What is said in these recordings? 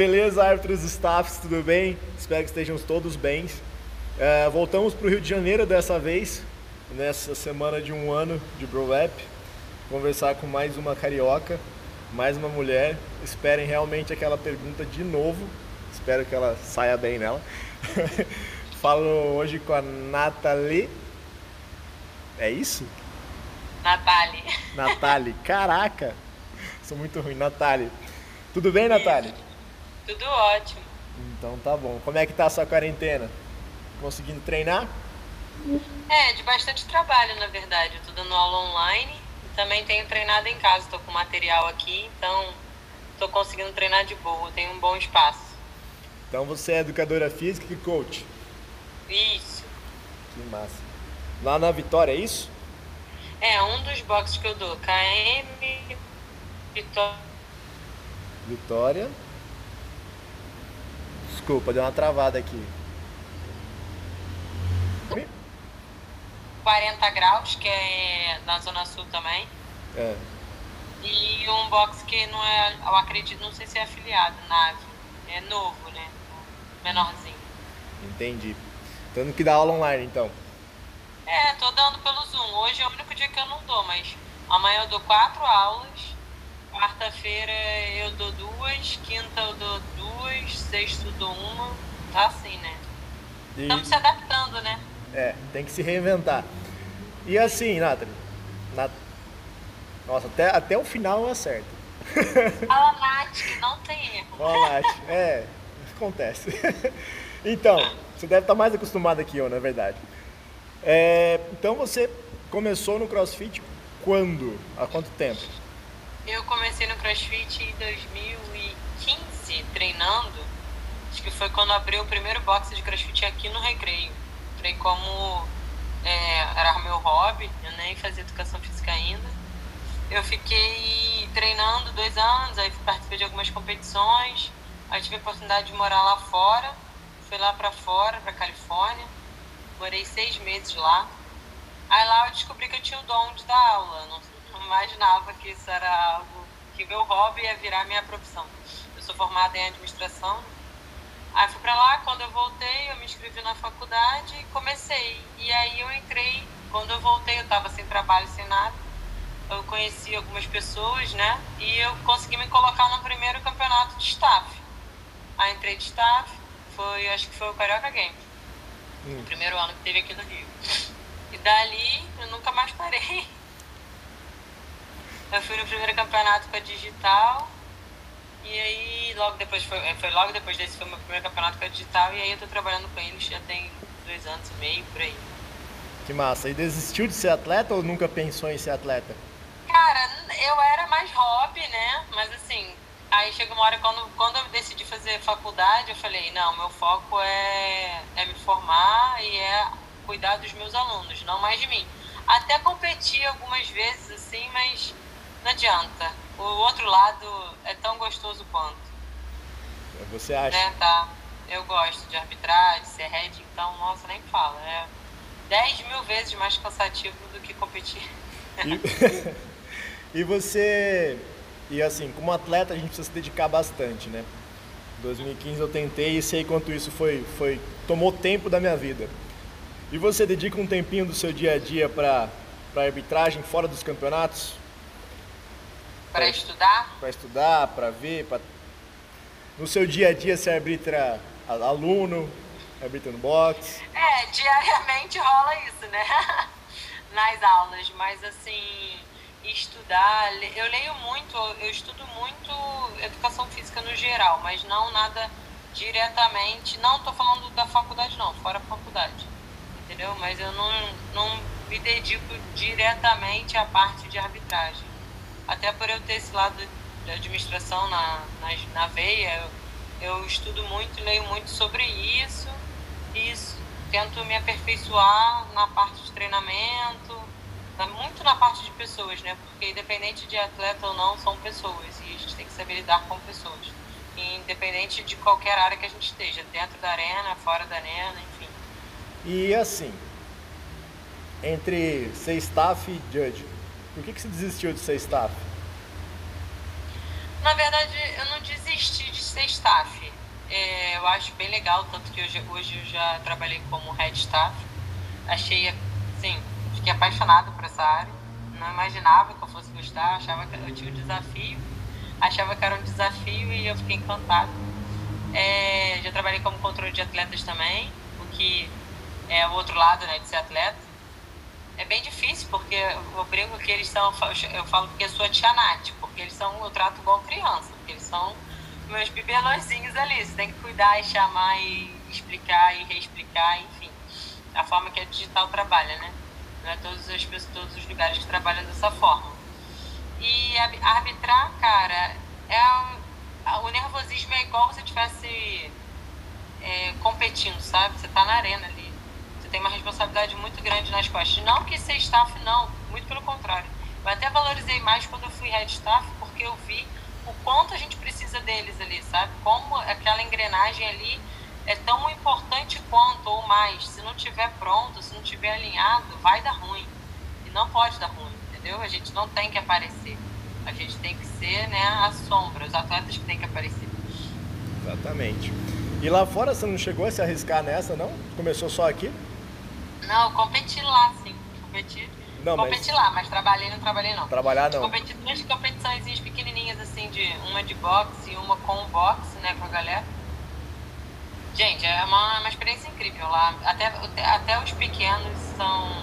Beleza, árbitros staffs, tudo bem? Espero que estejam todos bem. É, voltamos para o Rio de Janeiro dessa vez, nessa semana de um ano de BroApp, conversar com mais uma carioca, mais uma mulher. Esperem realmente aquela pergunta de novo. Espero que ela saia bem nela. Falo hoje com a Nathalie. É isso? Natália. Natália. Caraca! Sou muito ruim. Natália. Tudo bem, Natália? Tudo ótimo. Então tá bom. Como é que tá a sua quarentena? Conseguindo treinar? É, de bastante trabalho, na verdade. Eu tô dando aula online e também tenho treinado em casa. Tô com material aqui, então tô conseguindo treinar de boa. Tenho um bom espaço. Então você é educadora física e coach? Isso. Que massa. Lá na Vitória, é isso? É, um dos boxes que eu dou. KM, Vitória. Vitória. Desculpa, deu uma travada aqui. 40 graus, que é na Zona Sul também. É. E um box que não é, eu acredito, não sei se é afiliado, nave. É novo, né? Menorzinho. Entendi. Tendo que dar aula online então. É, tô dando pelo Zoom. Hoje é o único dia que eu não dou, mas amanhã eu dou quatro aulas. Quarta-feira eu dou duas, quinta eu dou duas, sexta eu dou uma. Tá assim, né? E- Estamos se adaptando, né? É, tem que se reinventar. E assim, Nathalie. Nat... Nossa, até, até o final eu acerto. Fala, Nath, que não tem erro. Olha, Nath. É, acontece. Então, você deve estar mais acostumado que eu, na verdade. É, então você começou no CrossFit quando? Há quanto tempo? Eu comecei no CrossFit em 2015, treinando. Acho que foi quando abriu o primeiro box de CrossFit aqui no Recreio. Entrei como. é, era meu hobby, eu nem fazia educação física ainda. Eu fiquei treinando dois anos, aí participei de algumas competições. Aí tive a oportunidade de morar lá fora. Fui lá pra fora, pra Califórnia. Morei seis meses lá. Aí lá eu descobri que eu tinha o dom de dar aula. Não imaginava que isso era algo que meu hobby ia virar minha profissão. Eu sou formada em administração. Aí fui pra lá, quando eu voltei, eu me inscrevi na faculdade e comecei. E aí eu entrei, quando eu voltei, eu tava sem trabalho, sem nada. Eu conheci algumas pessoas, né? E eu consegui me colocar no primeiro campeonato de staff. Aí entrei de staff, foi, acho que foi o Carioca Games Hum. primeiro ano que teve aqui no Rio. E dali eu nunca mais parei. Eu fui no primeiro campeonato com a Digital. E aí logo depois foi, é, foi logo depois desse foi o meu primeiro campeonato com a Digital e aí eu tô trabalhando com eles já tem dois anos e meio por aí. Que massa. E desistiu de ser atleta ou nunca pensou em ser atleta? Cara, eu era mais hobby, né? Mas assim, aí chegou uma hora quando, quando eu decidi fazer faculdade, eu falei, não, meu foco é, é me formar e é cuidar dos meus alunos, não mais de mim. Até competi algumas vezes, assim, mas não adianta. O outro lado é tão gostoso quanto, Você acha? né? Tá? Eu gosto de arbitrar, de ser head, então, nossa, nem fala. É 10 mil vezes mais cansativo do que competir. E, e você. E assim, como atleta a gente precisa se dedicar bastante, né? Em 2015 eu tentei e sei quanto isso foi, foi tomou tempo da minha vida. E você dedica um tempinho do seu dia a dia para para arbitragem fora dos campeonatos, Para estudar, para estudar, para ver, para no seu dia a dia você arbitra a- aluno, arbitra no box. É, diariamente rola isso, né? Nas aulas, mas assim, estudar, eu leio muito, eu estudo muito educação física no geral, mas não nada diretamente, não tô falando da faculdade não, fora a faculdade, entendeu? Mas eu não, não me dedico diretamente à parte de arbitragem. Até por eu ter esse lado de administração na, na, na veia, eu, eu estudo muito, leio muito sobre isso e isso, tento me aperfeiçoar na parte de treinamento, na- muito na parte de pessoas, né? Porque independente de atleta ou não, são pessoas e a gente tem que saber lidar com pessoas. E independente de qualquer área que a gente esteja, dentro da arena, fora da arena, enfim. E assim, entre ser staff e judge, por que, que você desistiu de ser staff? Na verdade, eu não desisti de ser staff. é, eu acho bem legal, tanto que hoje, hoje eu já trabalhei como head staff. Achei, assim, fiquei apaixonado por essa área. Não imaginava que eu fosse gostar, achava que eu tinha um desafio. Achava que era um desafio e eu fiquei encantado. É, já trabalhei como controle de atletas também, o que é o outro lado né, de ser atleta. É bem difícil, porque eu brinco que eles são, eu falo que eu sou a tia Nath, porque eles são, eu trato igual criança, porque eles são meus bibelõezinhos ali. Você tem que cuidar e chamar e explicar e reexplicar, enfim. A forma que a digital trabalha, né? Não é todos os, todos os lugares que trabalham dessa forma. E arbitrar, cara, é o nervosismo é igual se estivesse é, competindo, sabe? Você tá na arena ali. Tem uma responsabilidade muito grande nas costas. Não que ser staff, não. Muito pelo contrário. Eu até valorizei mais quando eu fui head staff, porque eu vi o quanto a gente precisa deles ali, sabe? Como aquela engrenagem ali é tão importante quanto ou mais. Se não tiver pronto, se não tiver alinhado, vai dar ruim. E não pode dar ruim, entendeu? A gente não tem que aparecer. A gente tem que ser né, a sombra, os atletas que têm que aparecer. Exatamente. E lá fora você não chegou a se arriscar nessa, não? Começou só aqui? Não, competi lá, sim. Competi não, competi mas... lá, mas trabalhei não trabalhei não. Trabalhar não. Competi duas competições pequenininhas assim, de uma de boxe e uma com boxe, né, com a galera. Gente, é uma, uma experiência incrível lá. Até, até os pequenos são,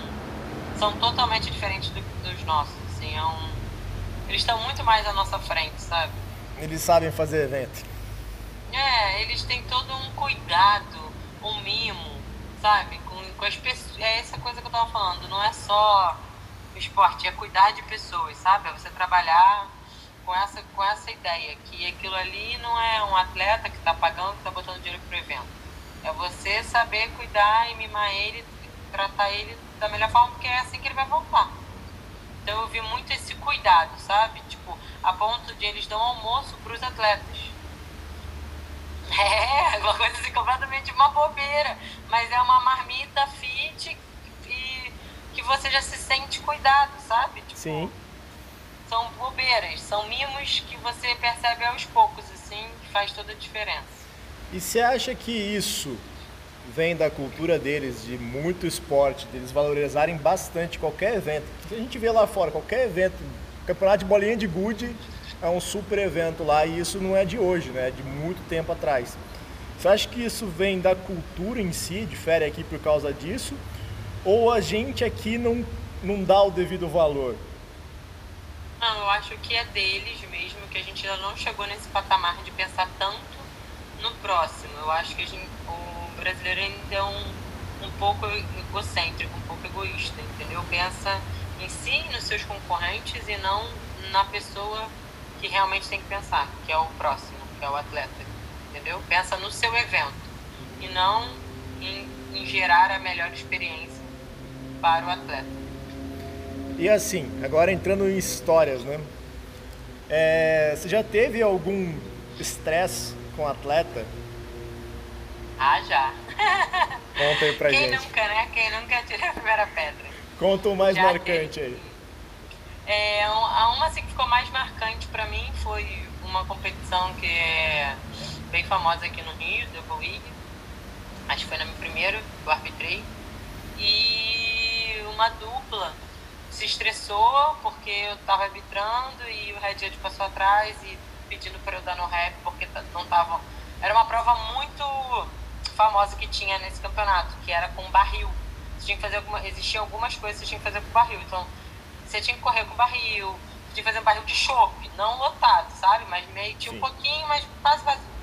são totalmente diferentes do, dos nossos. Assim, é um, eles estão muito mais à nossa frente, sabe? Eles sabem fazer evento. É, eles têm todo um cuidado, um mimo, sabe? Com, as pessoas. É essa coisa que eu tava falando. Não é só esporte, é cuidar de pessoas, sabe? É você trabalhar com essa, com essa ideia, que aquilo ali não é um atleta que está pagando, que está botando dinheiro para o evento. É você saber cuidar e mimar ele, tratar ele da melhor forma, porque é assim que ele vai voltar. Então eu vi muito esse cuidado, sabe? Tipo, a ponto de eles dão almoço para os atletas. É, uma coisa assim completamente uma bobeira, mas é uma marmita fit e que você já se sente cuidado, sabe? Tipo, Sim são bobeiras, são mimos que você percebe aos poucos, assim, que faz toda a diferença. E você acha que isso vem da cultura deles, de muito esporte, deles valorizarem bastante qualquer evento? A gente vê lá fora, qualquer evento, campeonato de bolinha de gude é um super evento lá e isso não é de hoje, né? É de muito tempo atrás. Você acha que isso vem da cultura em si, difere aqui por causa disso? Ou a gente aqui não, não dá o devido valor? Não, eu acho que é deles mesmo, que a gente ainda não chegou nesse patamar de pensar tanto no próximo. Eu acho que gente, o brasileiro ainda é um, um pouco egocêntrico, um pouco egoísta, entendeu? Pensa em si, nos seus concorrentes e não na pessoa que realmente tem que pensar, que é o próximo, que é o atleta, entendeu? Pensa no seu evento e não em, em gerar a melhor experiência para o atleta. E assim, agora entrando em histórias, né? É, você já teve algum estresse com atleta? Ah, já. Conta aí pra Quem gente. Quem nunca, né? Quem nunca tira a primeira pedra. Conta o mais já marcante teve. aí. É, a uma assim, que ficou mais marcante para mim foi uma competição que é bem famosa aqui no Rio, Double League. Acho que foi na minha primeira, eu arbitrei. E uma dupla se estressou porque eu estava arbitrando e o Red Edge passou atrás e pedindo para eu dar no rap porque não tava. Era uma prova muito famosa que tinha nesse campeonato, que era com barril. Você tinha que fazer alguma, existiam algumas coisas que você tinha que fazer com barril. Então, você tinha que correr com barril, você tinha que fazer um barril de chope, não lotado, sabe? Mas meio tinha Sim. um pouquinho, mas quase vazio.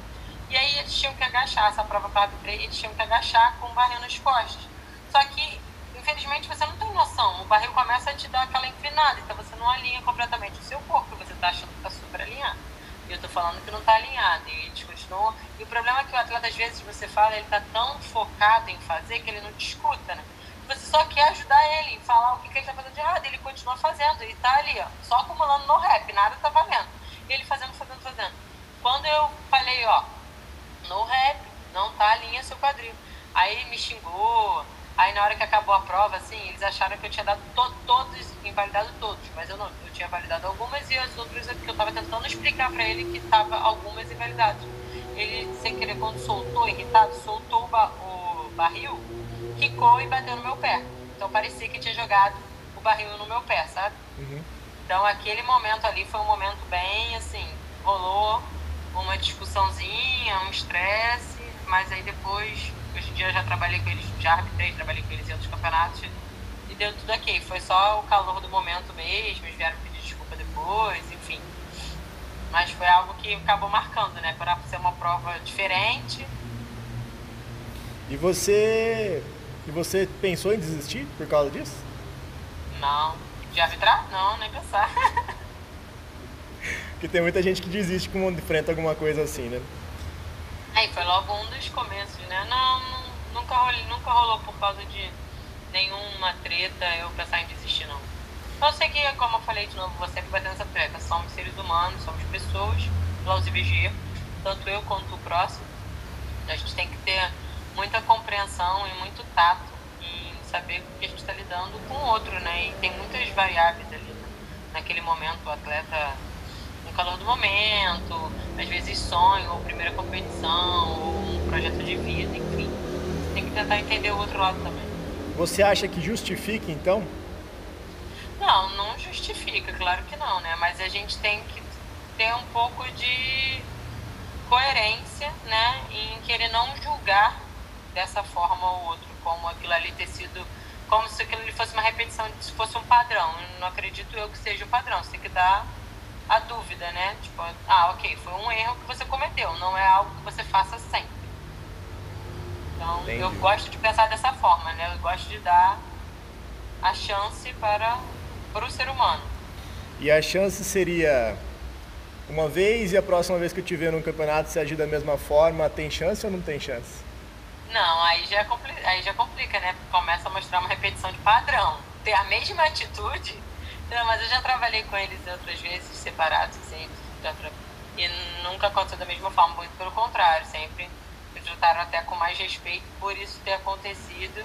E aí eles tinham que agachar, essa prova que eu arbitrei, eles tinham que agachar com o barril nas costas. Só que infelizmente você não tem noção. O barril começa a te dar aquela inclinada, então você não alinha completamente o seu corpo, você está achando que está super alinhado. E eu estou falando que não está alinhado. E eles continuam. E o problema é que o atleta, às vezes, você fala, ele está tão focado em fazer que ele não te escuta, né? Você só quer ajudar ele, falar o que, que ele está fazendo de errado. Ele continua fazendo, ele está ali, ó, só acumulando no rap, nada está valendo. Ele fazendo, fazendo, fazendo. Quando eu falei, ó, no rap, não tá alinha seu quadril. Aí me xingou, Aí na hora que acabou a prova, assim, eles acharam que eu tinha dado to todos, invalidado todos, mas eu não, eu tinha validado algumas e as outras é porque eu estava tentando explicar para ele que estava algumas invalidadas. ele, sem querer, quando soltou, irritado, soltou o, ba o barril, quicou e bateu no meu pé. Então parecia que tinha jogado o barril no meu pé, sabe? Uhum. Então aquele momento ali foi um momento bem assim, rolou uma discussãozinha, um estresse, mas aí depois, hoje em dia eu já trabalhei com eles, já arbitrei, trabalhei com eles em outros campeonatos e deu tudo ok. Foi só o calor do momento mesmo, eles vieram pedir desculpa depois, enfim. Mas foi algo que acabou marcando, né? Para ser uma prova diferente. E você. E você pensou em desistir por causa disso? Não. De arbitrar? Não, nem pensar. Porque tem muita gente que desiste quando enfrenta alguma coisa assim, né? Aí foi logo um dos começos, né? Não, nunca, rolou, nunca rolou por causa de nenhuma treta eu pensar em desistir, não. Eu sei que, como eu falei de novo, você que vai ter essa treta. Somos seres humanos, somos pessoas, plausíveis de erro, tanto eu quanto o próximo. A gente tem que ter muita compreensão e muito tato em saber que a gente está lidando com o outro, né? E tem muitas variáveis ali. Né? Naquele momento, o atleta no calor do momento, às vezes sonho, ou primeira competição, ou um projeto de vida, enfim. Tem que tentar entender o outro lado também. Você acha que justifica então? Não, não justifica, claro que não, né? Mas a gente tem que ter um pouco de coerência, né? Em querer não julgar dessa forma o outro, como aquilo ali ter sido, como se aquilo ali fosse uma repetição, se fosse um padrão. Não acredito eu que seja o padrão. Você tem que dar a dúvida, né? Tipo, ah, ok, foi um erro que você cometeu, não é algo que você faça sempre. Então, Entendi. eu gosto de pensar dessa forma, né? Eu gosto de dar a chance para, para o ser humano. E a chance seria uma vez e a próxima vez que eu te ver no campeonato se agir da mesma forma, tem chance ou não tem chance? Não, aí já, complica, aí já complica, né? Começa a mostrar uma repetição de padrão. Ter a mesma atitude. Não, mas eu já trabalhei com eles outras vezes, separados, assim, e nunca aconteceu da mesma forma, muito pelo contrário, sempre trataram até com mais respeito por isso ter acontecido.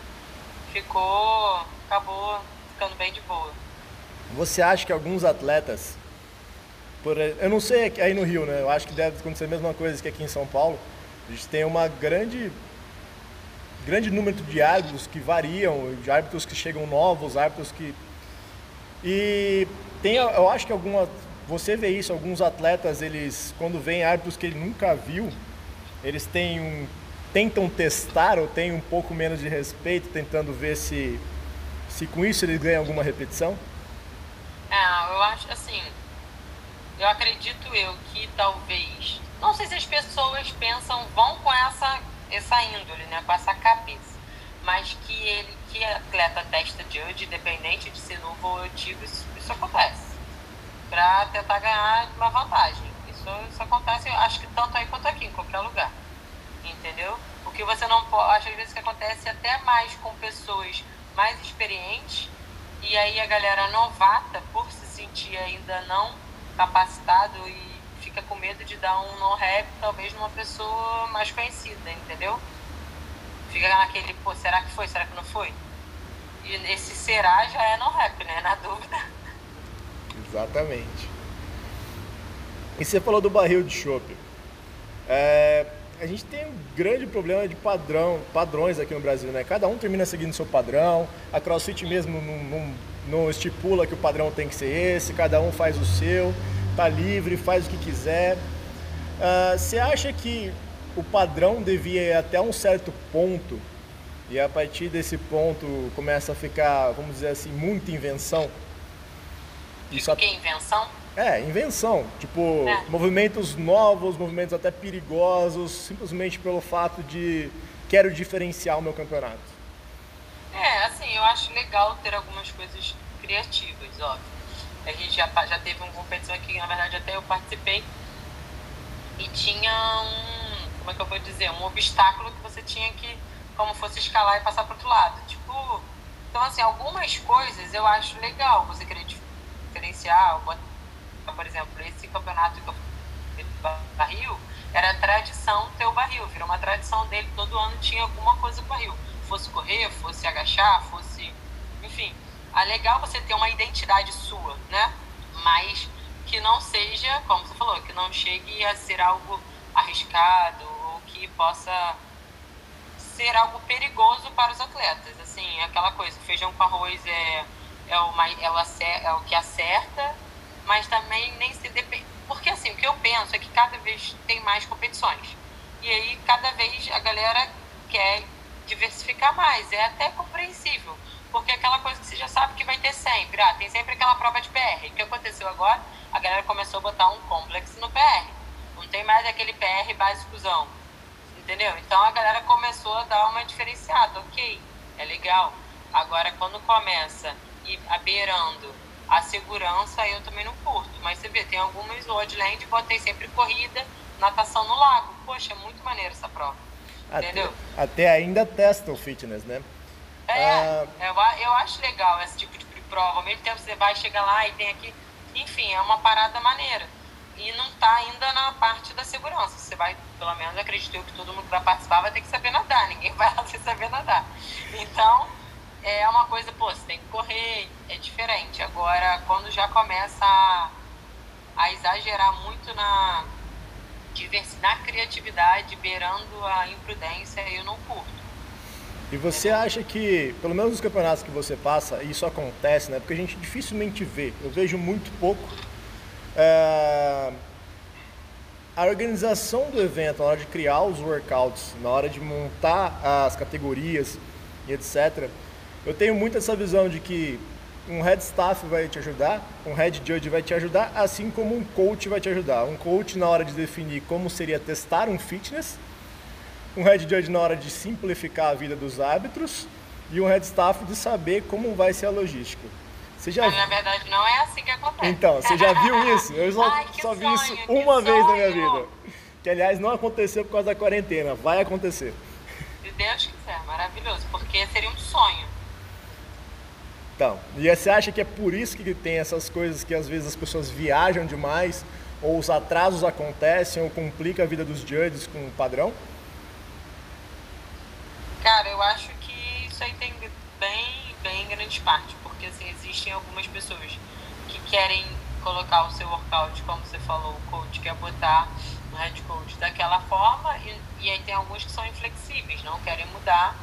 Ficou, acabou ficando bem de boa. Você acha que alguns atletas, por, eu não sei aí no Rio, né? Eu acho que deve acontecer a mesma coisa que aqui em São Paulo. A gente tem uma grande grande número de árbitros que variam, de árbitros que chegam novos, árbitros que e tem, eu acho que alguma você vê isso, alguns atletas eles quando vêm árbitros que ele nunca viu, eles têm um, tentam testar ou têm um pouco menos de respeito, tentando ver se, se com isso eles ganham alguma repetição? É, eu acho assim, eu acredito eu que talvez, não sei se as pessoas pensam, vão com essa, essa índole, né, com essa cabeça, mas que ele, que atleta testa judge, independente de ser novo ou antigo, isso, isso acontece, para tentar ganhar uma vantagem. Isso, isso acontece, acho que tanto aí quanto aqui, em qualquer lugar. Entendeu? O que você não pode. Acho às vezes que acontece até mais com pessoas mais experientes. E aí a galera novata, por se sentir ainda não capacitado e fica com medo de dar um no-rap, talvez numa pessoa mais conhecida, entendeu? Fica naquele, pô, será que foi? Será que não foi? E esse será já é no-rap, né? Na dúvida. Exatamente. E você falou do barril de chopp. É, a gente tem um grande problema de padrão, padrões aqui no Brasil, né? Cada um termina seguindo seu padrão. A CrossFit mesmo não, não, não, estipula que o padrão tem que ser esse. Cada um faz o seu, tá livre, faz o que quiser. Uh, você acha que o padrão devia ir até um certo ponto e a partir desse ponto começa a ficar, vamos dizer assim, muita invenção? Isso que invenção? É, invenção. Tipo, é. movimentos novos, movimentos até perigosos, simplesmente pelo fato de quero diferenciar o meu campeonato. É, assim, eu acho legal ter algumas coisas criativas, óbvio. A gente já, já teve uma competição aqui, na verdade até eu participei, e tinha um, como é que eu vou dizer, um obstáculo que você tinha que, como fosse escalar e passar para outro lado. Tipo, então assim, algumas coisas eu acho legal você querer diferenciar, por exemplo, esse campeonato que eu fiz barril, era tradição ter o barril, virou uma tradição dele, todo ano tinha alguma coisa com o barril. Fosse correr, fosse agachar, fosse. Enfim, é legal você ter uma identidade sua, né? Mas que não seja, como você falou, que não chegue a ser algo arriscado ou que possa ser algo perigoso para os atletas. Assim, aquela coisa, feijão com arroz é, é, o, mais, é, o, é o que acerta, mas também nem se depende. Porque assim, o que eu penso é que cada vez tem mais competições. E aí cada vez a galera quer diversificar mais. É até compreensível. Porque é aquela coisa que você já sabe que vai ter sempre. Ah, tem sempre aquela prova de PR. O que aconteceu agora? A galera começou a botar um complexo no PR. Não tem mais aquele PR básicozão entendeu? Então a galera começou a dar uma diferenciada, ok, é legal. Agora quando começa e beirando a segurança, eu também não curto. Mas você vê, tem algumas Oddland, botei sempre corrida, natação no lago. Poxa, é muito maneiro essa prova. Até, entendeu? Até ainda testa o fitness, né? É, ah... eu, acho legal esse tipo de prova. Ao mesmo tempo você vai chegar lá e tem aqui. Enfim, é uma parada maneira e não está ainda na parte da segurança. Você vai, pelo menos acredito eu que todo mundo que vai participar vai ter que saber nadar, ninguém vai lá sem saber nadar. Então, é uma coisa, pô, você tem que correr, é diferente. Agora, quando já começa a, a exagerar muito na diversidade, na criatividade, beirando a imprudência, eu não curto. E você acha que, pelo menos nos campeonatos que você passa, isso acontece, né? Porque a gente dificilmente vê. Eu vejo muito pouco é, a organização do evento, na hora de criar os workouts, na hora de montar as categorias e etc., eu tenho muito essa visão de que um head staff vai te ajudar, um head judge vai te ajudar, assim como um coach vai te ajudar. Um coach na hora de definir como seria testar um fitness, um head judge na hora de simplificar a vida dos árbitros e um head staff de saber como vai ser a logística. Você já... Mas na verdade não é assim que acontece. Então, você já viu isso? Eu só, Ai, só vi isso uma vez na minha vida. Que aliás não aconteceu por causa da quarentena, vai acontecer. Se Deus quiser, maravilhoso, porque seria um sonho. Então, e você acha que é por isso que tem essas coisas que às vezes as pessoas viajam demais, ou os atrasos acontecem, ou complica a vida dos judges com o padrão? Cara, eu acho que isso aí tem bem, bem grande parte porque assim, existem algumas pessoas que querem colocar o seu workout, como você falou, o coach quer botar o head coach daquela forma, e, e aí tem alguns que são inflexíveis, não querem mudar,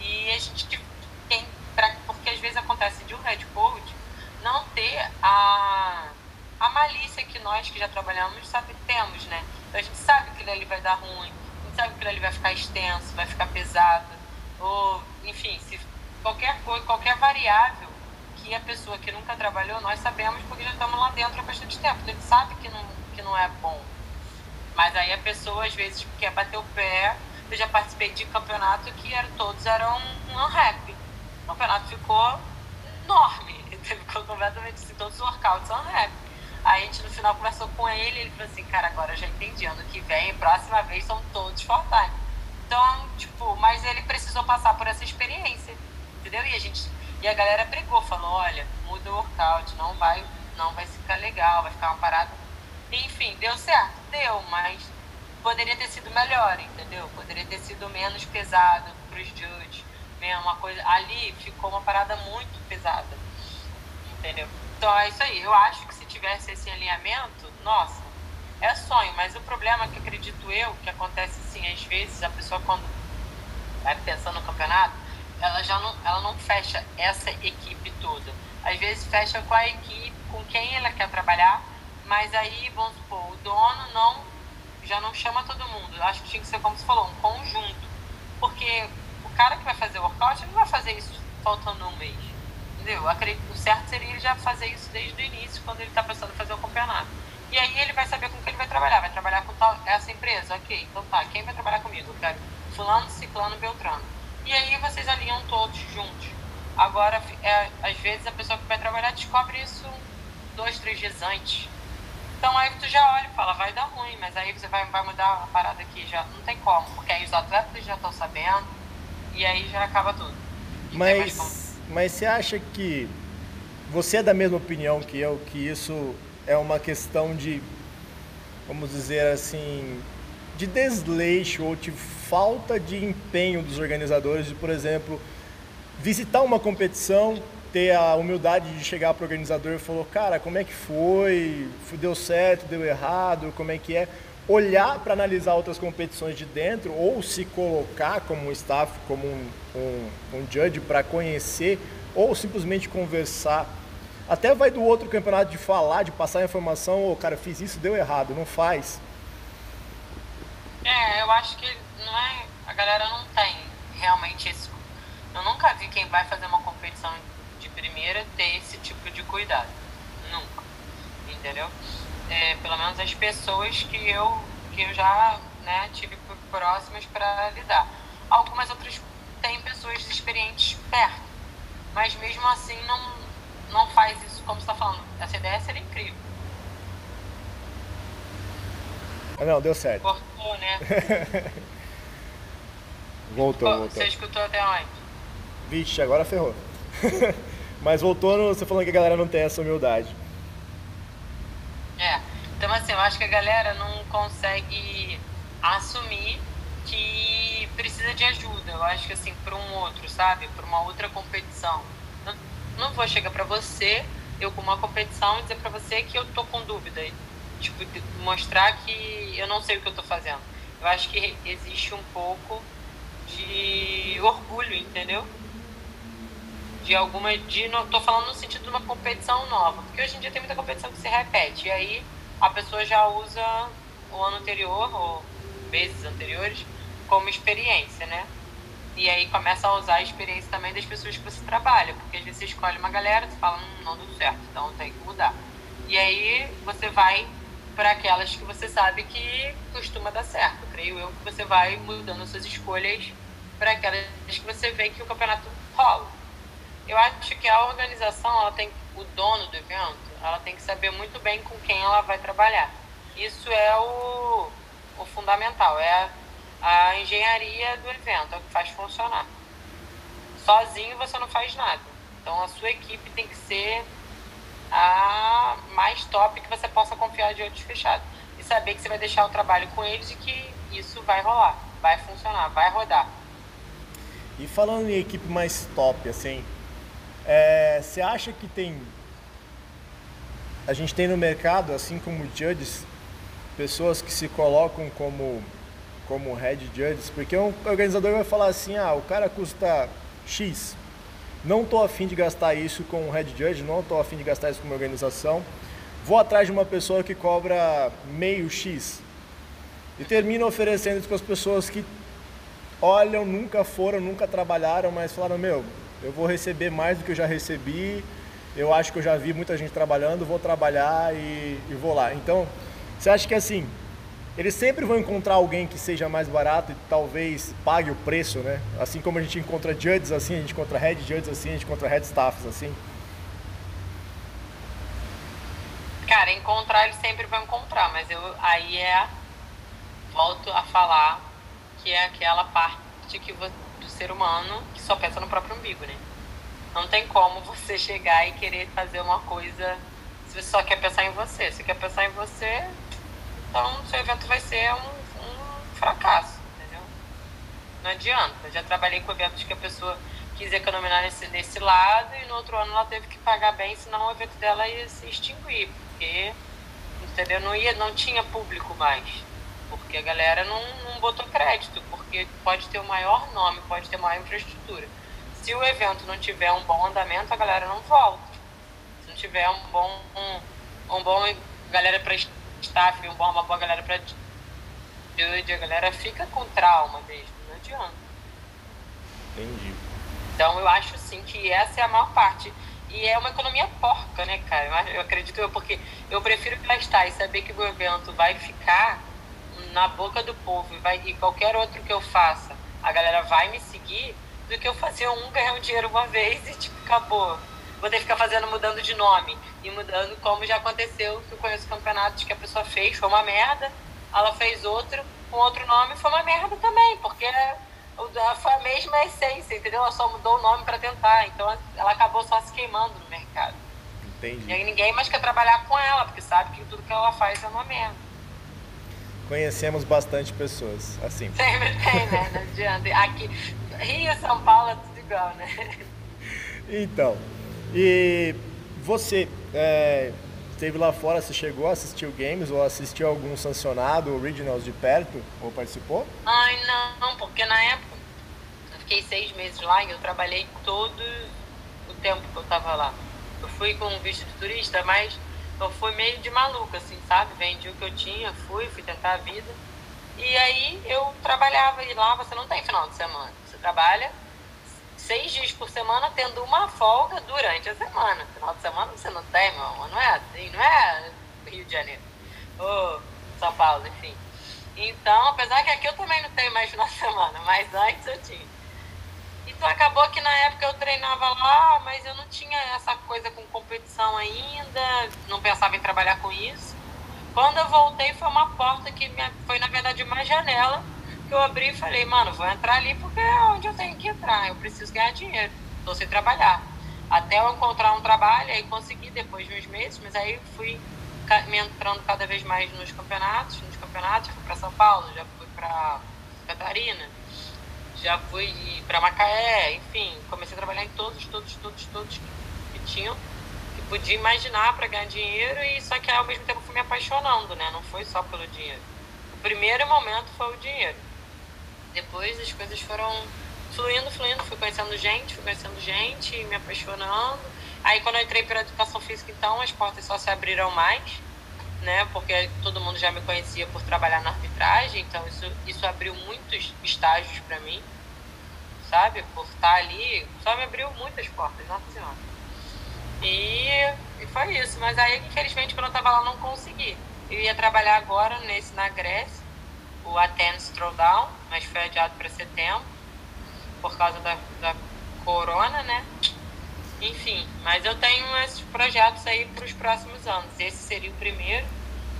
e a gente tem, pra, porque às vezes acontece de um head coach não ter a, a malícia que nós que já trabalhamos sabe, temos, né? Então a gente sabe que ele vai dar ruim, a gente sabe que ele vai ficar extenso, vai ficar pesado, ou enfim, se qualquer coisa, qualquer variável que a pessoa que nunca trabalhou, nós sabemos porque já estamos lá dentro há bastante tempo. Então a gente sabe que não, que não é bom. Mas aí a pessoa às vezes quer bater o pé. Eu já participei de campeonato que era, todos eram um rap. O campeonato ficou enorme. Ficou completamente assim, todos os workouts são rap. Aí a gente no final conversou com ele ele falou assim, cara, agora eu já entendi, ano que vem, próxima vez são todos for time. Então, tipo, mas ele precisou passar por essa experiência, entendeu? E a gente e a galera brigou, falou, olha, muda o workout, não vai, não vai ficar legal, vai ficar uma parada. Enfim, deu certo, deu, mas poderia ter sido melhor, entendeu? Poderia ter sido menos pesado para os judges, uma coisa. Ali ficou uma parada muito pesada, entendeu? Então é isso aí. Eu acho que se tivesse esse alinhamento, nossa, é sonho. Mas o problema que acredito eu, que acontece assim, às vezes, a pessoa quando vai pensando no campeonato, ela já não, ela não fecha essa equipe toda. Às vezes fecha com a equipe, com quem ela quer trabalhar, mas aí, vamos supor, o dono não, já não chama todo mundo. Acho que tinha que ser, como você falou, um conjunto. Porque o cara que vai fazer o workout, ele não vai fazer isso faltando um mês. Entendeu? O certo seria ele já fazer isso desde o início, quando ele está pensando em fazer o campeonato. E aí ele vai saber com quem ele vai trabalhar. Vai trabalhar com tal, essa empresa, ok. Então tá, quem vai trabalhar comigo? Eu quero fulano, ciclano, beltrano. E aí vocês alinham todos juntos. Agora, é, às vezes a pessoa que vai trabalhar descobre isso dois, três dias antes. Então aí tu já olha e fala, vai dar ruim, mas aí você vai, vai mudar a parada aqui, já não tem como, porque aí os atletas já estão sabendo e aí já acaba tudo. mas, mas você acha que você é da mesma opinião que eu, que isso é uma questão de, vamos dizer assim, de desleixo ou de falta de empenho dos organizadores de, por exemplo, visitar uma competição, ter a humildade de chegar para o organizador e falar, cara, como é que foi? Deu certo, deu errado, como é que é? olhar para analisar outras competições de dentro ou se colocar como um staff, como um, um, um judge para conhecer ou simplesmente conversar. Até vai do outro campeonato de falar, de passar informação, ô oh, cara, fiz isso, deu errado, não faz. É, eu acho que não é, a galera não tem realmente esse. Eu nunca vi quem vai fazer uma competição de primeira ter esse tipo de cuidado. Nunca. Entendeu? é, pelo menos as pessoas que eu, que eu já né, tive próximas para lidar. Algumas outras têm pessoas experientes perto, mas mesmo assim não, não faz isso como você está falando. Essa ideia seria incrível. Ah, não, deu certo. Cortou, né? voltou, voltou. Você escutou até onde? Vixe, agora ferrou. Mas voltou, você falando que a galera não tem essa humildade. É. Então, assim, eu acho que a galera não consegue assumir que precisa de ajuda. Eu acho que, assim, para um outro, sabe? Para uma outra competição. Não, não vou chegar para você, eu com uma competição, e dizer para você que eu tô com dúvida. Tipo, mostrar que eu não sei o que eu tô fazendo. Eu acho que existe um pouco de orgulho, entendeu? de alguma de não tô falando no sentido de uma competição nova, porque hoje em dia tem muita competição que se repete e aí a pessoa já usa o ano anterior ou meses anteriores como experiência, né? E aí começa a usar a experiência também das pessoas que você trabalha, porque às vezes você escolhe uma galera, você fala, hum, não deu certo, então tem que mudar. E aí você vai para aquelas que você sabe que costuma dar certo. Creio eu que você vai mudando suas escolhas para aquelas que você vê que o campeonato rola. Eu acho que a organização, ela tem, o dono do evento, ela tem que saber muito bem com quem ela vai trabalhar. Isso é o, o fundamental, é a, a engenharia do evento, é o que faz funcionar. Sozinho você não faz nada. Então a sua equipe tem que ser a mais top que você possa confiar de olhos fechados. E saber que você vai deixar o trabalho com eles e que isso vai rolar, vai funcionar, vai rodar. E falando em equipe mais top, assim, é, você acha que tem. A gente tem no mercado, assim como judges, pessoas que se colocam como, como head judges, porque um organizador vai falar assim: ah, o cara custa X, não estou afim de gastar isso com um head judge, não estou afim de gastar isso com uma organização, vou atrás de uma pessoa que cobra meio X. E termina oferecendo isso para as pessoas que olham, nunca foram, nunca trabalharam, mas falaram: meu, eu vou receber mais do que eu já recebi, eu acho que eu já vi muita gente trabalhando, vou trabalhar e, e vou lá. Então, você acha que assim, eles sempre vão encontrar alguém que seja mais barato e talvez pague o preço, né? Assim como a gente encontra judges assim, a gente encontra head judges assim, a gente encontra head staffs assim. Cara, encontrar eles sempre vão encontrar, mas eu aí é volto a falar que é aquela parte que você ser humano que só pensa no próprio umbigo, né? Não tem como você chegar e querer fazer uma coisa se você só quer pensar em você. Se quer pensar em você, então seu evento vai ser um, um fracasso, entendeu? Não adianta. Eu já trabalhei com eventos que a pessoa quis economizar nesse, nesse lado e no outro ano ela teve que pagar bem, senão o evento dela ia se extinguir, porque entendeu? Não, ia, não tinha público mais. Porque a galera não, não botou crédito, porque pode ter o maior nome, pode ter maior infraestrutura. Se o evento não tiver um bom andamento, a galera não volta. Se não tiver um bom, um, um bom galera para staff, um bom, uma boa galera para judge, a galera fica com trauma mesmo, não adianta. Entendi. Então eu acho sim que essa é a maior parte. E é uma economia porca, né, cara? Eu acredito eu, porque eu prefiro gastar e saber que o evento vai ficar na boca do povo e, vai, e qualquer outro que eu faça, a galera vai me seguir, do que eu fazer um, ganhar um dinheiro uma vez e tipo, acabou. Vou ter que ficar fazendo, mudando de nome. E mudando como já aconteceu, que eu conheço campeonatos que a pessoa fez, foi uma merda, ela fez outro, com outro nome, foi uma merda também, porque foi a mesma essência, entendeu? Ela só mudou o nome para tentar, então ela acabou só se queimando no mercado. Entendi. E aí ninguém mais quer trabalhar com ela, porque sabe que tudo que ela faz é uma merda conhecemos bastante pessoas assim. Sempre tem, né? Não adianta. Aqui, Rio, São Paulo é tudo igual, né? Então, e você, é, esteve lá fora, você chegou a assistir Games ou assistiu algum sancionado, Originals de perto, ou participou? Ai, não, porque na época eu fiquei seis meses lá e eu trabalhei todo o tempo que eu tava lá. Eu fui com visto de turista, mas eu fui meio de maluca, assim, sabe? Vendi o que eu tinha, fui, fui tentar a vida. E aí eu trabalhava e lá você não tem final de semana. Você trabalha seis dias por semana tendo uma folga durante a semana. Final de semana você não tem, meu amor. Não é assim, não é Rio de Janeiro. Ou São Paulo, enfim. Então, apesar que aqui eu também não tenho mais final de semana, mas antes eu tinha. Então acabou que na época eu treinava lá, mas eu não tinha essa coisa com competição ainda, não pensava em trabalhar com isso. Quando eu voltei foi uma porta que foi na verdade uma janela eu abri e falei, mano, vou entrar ali porque é onde eu tenho que entrar, eu preciso ganhar dinheiro, tô sem trabalhar. Até eu encontrar um trabalho, aí consegui depois de uns meses, mas aí fui me entrando cada vez mais nos campeonatos, nos campeonatos, fui para São Paulo, já fui para Catarina já fui para Macaé, enfim, comecei a trabalhar em todos, todos, todos, todos que, tinham, que podia imaginar para ganhar dinheiro e só que ao mesmo tempo fui me apaixonando, né? Não foi só pelo dinheiro. O primeiro momento foi o dinheiro. Depois as coisas foram fluindo, fluindo, fui conhecendo gente, fui conhecendo gente, me apaixonando. Aí quando eu entrei para educação física, então as portas só se abriram mais, né? Porque todo mundo já me conhecia por trabalhar na arbitragem, então isso, isso abriu muitos estágios para mim sabe? Por estar ali, só me abriu muitas portas, nossa senhora. E, e foi isso. Mas aí, infelizmente, quando eu estava lá, não consegui. Eu ia trabalhar agora nesse na Grécia, o Athens Throwdown, mas foi adiado para setembro, por causa da, da corona, né? Enfim, mas eu tenho esses projetos aí para os próximos anos. Esse seria o primeiro,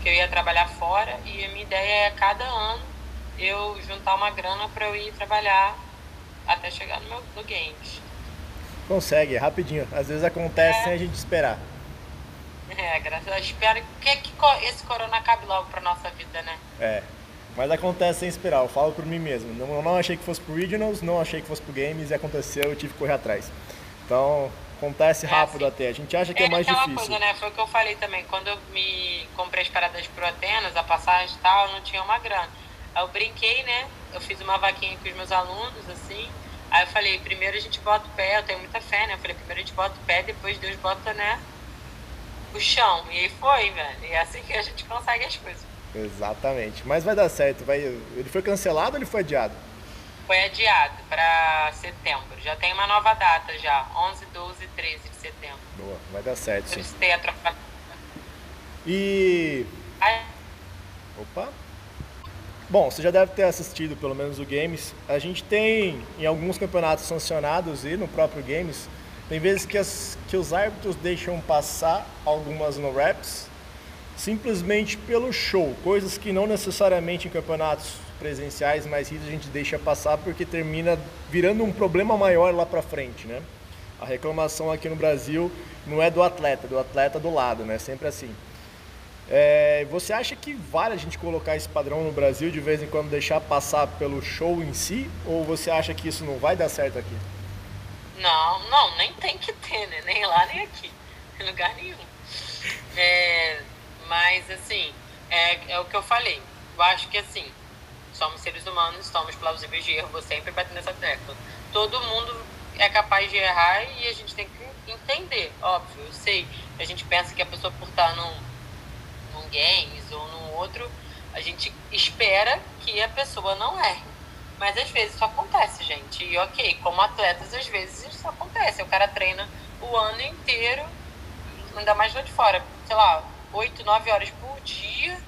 que eu ia trabalhar fora, e a minha ideia é cada ano eu juntar uma grana para eu ir trabalhar até chegar no meu no games. Consegue, rapidinho. Às vezes acontece é. sem a gente esperar. É, graças a Deus. Espero que, que esse corona acabe logo pra nossa vida, né? É. Mas acontece sem esperar, eu falo por mim mesmo. Não, não achei que fosse pro Regionals, não achei que fosse pro Games e aconteceu, eu tive que correr atrás. Então, acontece é, rápido é assim. até. A gente acha que é, é mais difícil. Coisa, né? Foi o que eu falei também. Quando eu me comprei as paradas pro Atenas, a passagem e tal, eu não tinha uma grana. Aí eu brinquei, né? Eu fiz uma vaquinha com os meus alunos, assim. Aí eu falei, primeiro a gente bota o pé, eu tenho muita fé, né? Eu falei, primeiro a gente bota o pé, depois Deus bota, né? O chão. E aí foi, velho. E é assim que a gente consegue as coisas. Exatamente. Mas vai dar certo. Vai... Ele foi cancelado ou ele foi adiado? Foi adiado para setembro. Já tem uma nova data já. 11, 12 e 13 de setembro. Boa, vai dar certo. Isso tem a troca. E. Aí... Opa! Bom, você já deve ter assistido pelo menos o Games. A gente tem em alguns campeonatos sancionados e no próprio Games, tem vezes que, as, que os árbitros deixam passar algumas no reps simplesmente pelo show, coisas que não necessariamente em campeonatos presenciais mais rígidos a gente deixa passar porque termina virando um problema maior lá para frente, né? A reclamação aqui no Brasil não é do atleta, é do atleta do lado, né? Sempre assim. É, você acha que vale a gente colocar esse padrão no Brasil de vez em quando deixar passar pelo show em si? Ou você acha que isso não vai dar certo aqui? Não, não, nem tem que ter, né? Nem lá nem aqui. Em lugar nenhum. É, mas assim, é, é o que eu falei. Eu acho que assim, somos seres humanos, somos plausíveis de erro, vou sempre bater nessa tecla. Todo mundo é capaz de errar e a gente tem que entender, óbvio, eu sei. A gente pensa que a pessoa por estar num num games ou num outro, a gente espera que a pessoa não erre. Mas às vezes isso acontece, gente. E ok, como atletas, às vezes isso acontece. O cara treina o ano inteiro, ainda mais lá de fora, sei lá, 8, 9 horas por dia,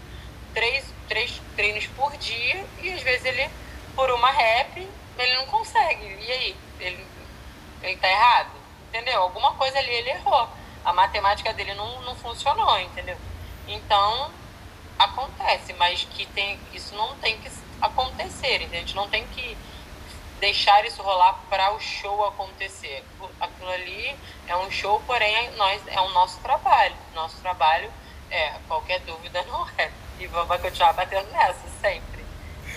três, três treinos por dia, e às vezes ele, por uma rep, ele não consegue. E aí? Ele, ele tá errado? Entendeu? Alguma coisa ali ele errou. A matemática dele não, não funcionou, entendeu? Então, acontece, mas que tem, isso não tem que acontecer, entende? A gente não tem que deixar isso rolar para o show acontecer. Aquilo ali é um show, porém nós, é o nosso trabalho. Nosso trabalho é, qualquer dúvida não é. E vai continuar batendo nessa sempre.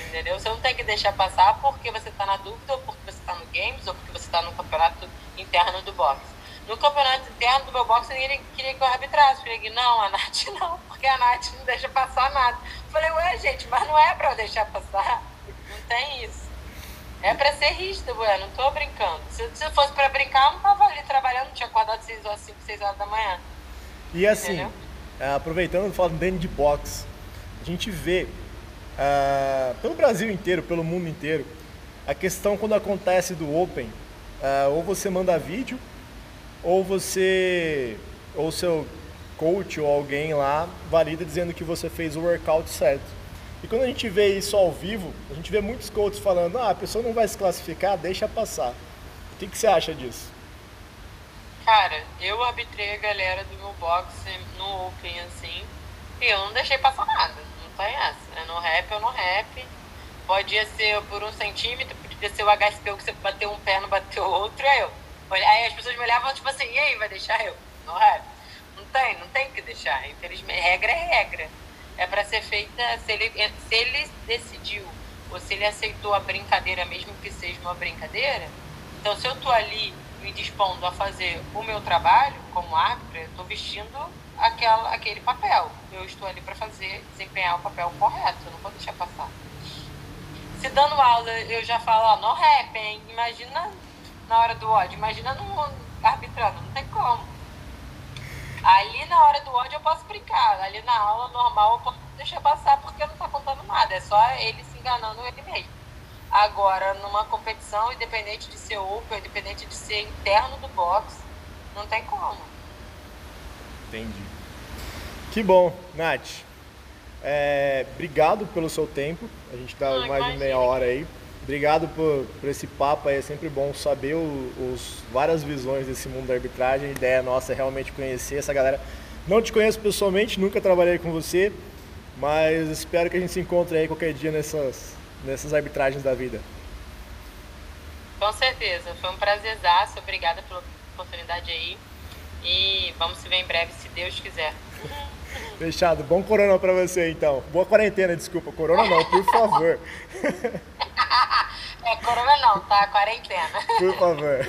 Entendeu? Você não tem que deixar passar porque você está na dúvida, ou porque você está no games, ou porque você está no campeonato interno do boxe. No campeonato interno do meu boxe, ninguém queria que eu arbitrasse. Falei, não, a Nath não, porque a Nath não deixa passar nada. Falei, ué, gente, mas não é pra eu deixar passar. Não tem isso. É pra ser rígido, ué, não tô brincando. Se, se fosse pra brincar, eu não tava ali trabalhando, não tinha acordado 6 horas, 5, 6 horas da manhã. E assim, é, aproveitando falando dentro de boxe, a gente vê uh, pelo Brasil inteiro, pelo mundo inteiro, a questão quando acontece do Open, uh, ou você manda vídeo ou você ou seu coach ou alguém lá valida dizendo que você fez o workout certo. E quando a gente vê isso ao vivo, a gente vê muitos coaches falando: ah, a pessoa não vai se classificar, deixa passar. O que, que você acha disso? Cara, eu arbitrei a galera do meu boxe no Open assim, e eu não deixei passar nada. Não tem essa. É no rap ou no rap. Podia ser por um centímetro, podia ser o HSP que você bateu um pé, não bateu outro, aí eu Aí as pessoas me olhavam tipo assim, e aí, vai deixar eu? Não é? Não tem, não tem que deixar. Infelizmente, regra é regra. É para ser feita, se ele, se ele decidiu, ou se ele aceitou a brincadeira, mesmo que seja uma brincadeira, então se eu tô ali me dispondo a fazer o meu trabalho como árbitro, eu estou vestindo aquela, aquele papel. Eu estou ali para fazer, desempenhar o papel correto, eu não vou deixar passar. Se dando aula eu já falo, ó, no rap, hein? Imagina na hora do ódio. Imagina no arbitrando, não tem como. Ali na hora do ódio eu posso brincar. Ali na aula normal eu posso deixar passar porque não tá contando nada. É só ele se enganando ele mesmo. Agora, numa competição, independente de ser open, independente de ser interno do box, não tem como. Entendi. Que bom, Nath. É, obrigado pelo seu tempo. A gente tá mais imagina. de meia hora aí. Obrigado por, por esse papo aí, é sempre bom saber o, os, várias visões desse mundo da arbitragem. A ideia nossa é realmente conhecer essa galera. Não te conheço pessoalmente, nunca trabalhei com você, mas espero que a gente se encontre aí qualquer dia nessas, nessas arbitragens da vida. Com certeza, foi um prazerzaço, obrigada pela oportunidade aí. E vamos se ver em breve, se Deus quiser. Fechado. Bom corona pra você então. Boa quarentena, desculpa. Corona não, por favor. É, corona não, tá? Quarentena. Por favor.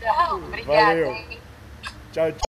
Tchau, obrigada. Valeu. Tchau, tchau.